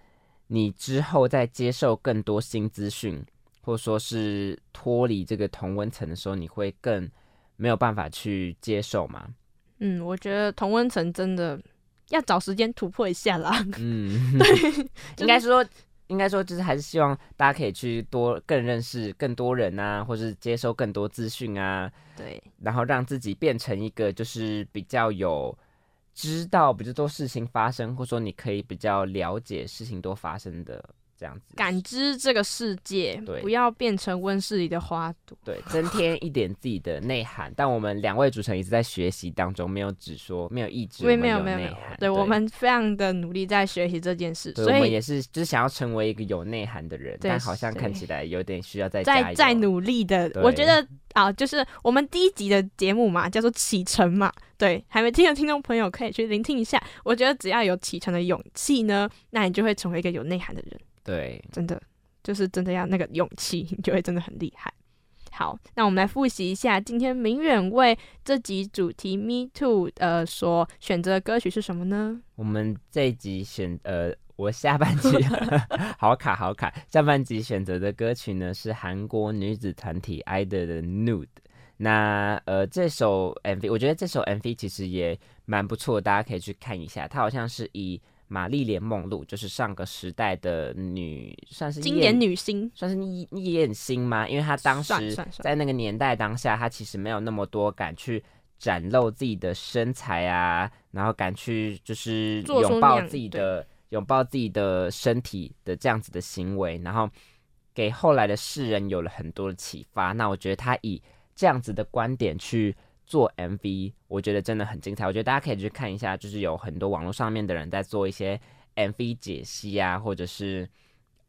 你之后在接受更多新资讯，或者说是脱离这个同温层的时候，你会更没有办法去接受吗？嗯，我觉得同温层真的。要找时间突破一下啦。嗯，对，应该说，应该说，就是还是希望大家可以去多更认识更多人啊，或是接收更多资讯啊。对，然后让自己变成一个就是比较有知道比较多事情发生，或者说你可以比较了解事情多发生的。这样子感知这个世界，对，不要变成温室里的花朵，对，增添一点自己的内涵。但我们两位主持人一直在学习当中，没有只说，没有一直没有没有没有。对我们非常的努力在学习这件事，所以我们也是就是想要成为一个有内涵的人，但好像看起来有点需要再再再努力的。我觉得啊，就是我们第一集的节目嘛，叫做启程嘛，对，还没听的听众朋友可以去聆听一下。我觉得只要有启程的勇气呢，那你就会成为一个有内涵的人。对，真的就是真的要那个勇气，你 就会真的很厉害。好，那我们来复习一下今天明远为这集主题 Me Too 呃所选择的歌曲是什么呢？我们这一集选呃，我下半集 好卡好卡，下半集选择的歌曲呢是韩国女子团体 IDOL 的 Nude。那呃这首 MV，我觉得这首 MV 其实也蛮不错，大家可以去看一下，它好像是以。玛丽莲梦露就是上个时代的女，算是经典女星，算是艳星吗？因为她当时在那个年代当下，她其实没有那么多敢去展露自己的身材啊，然后敢去就是拥抱自己的拥抱自己的身体的这样子的行为，然后给后来的世人有了很多的启发。那我觉得她以这样子的观点去。做 MV，我觉得真的很精彩。我觉得大家可以去看一下，就是有很多网络上面的人在做一些 MV 解析啊，或者是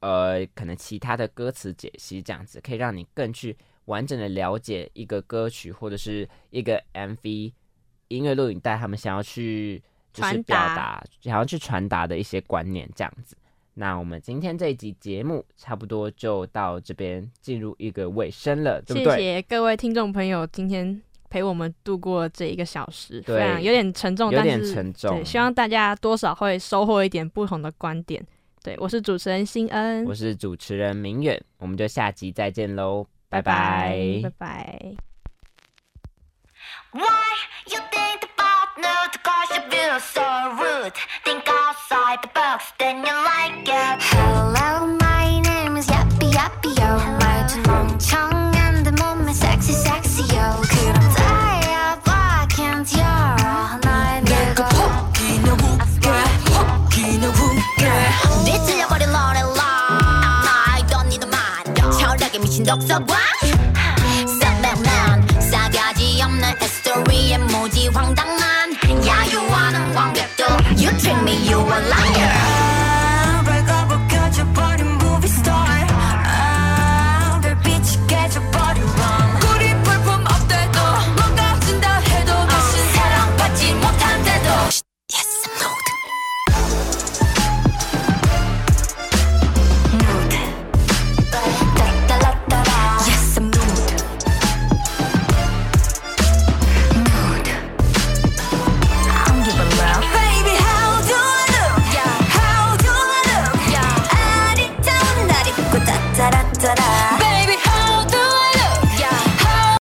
呃，可能其他的歌词解析这样子，可以让你更去完整的了解一个歌曲或者是一个 MV 音乐录影带他们想要去就是表达，想要去传达的一些观念这样子。那我们今天这一集节目差不多就到这边进入一个尾声了，对不对？谢谢各位听众朋友今天。陪我们度过这一个小时，非常有点沉重，有点沉重。对，希望大家多少会收获一点不同的观点。对我是主持人新恩，我是主持人明远，我们就下集再见喽，拜拜，拜拜。 독서관 썩백만 싸가지 없는 스토리에 무지 황당한 야유하는 완벽도 You treat me you a liar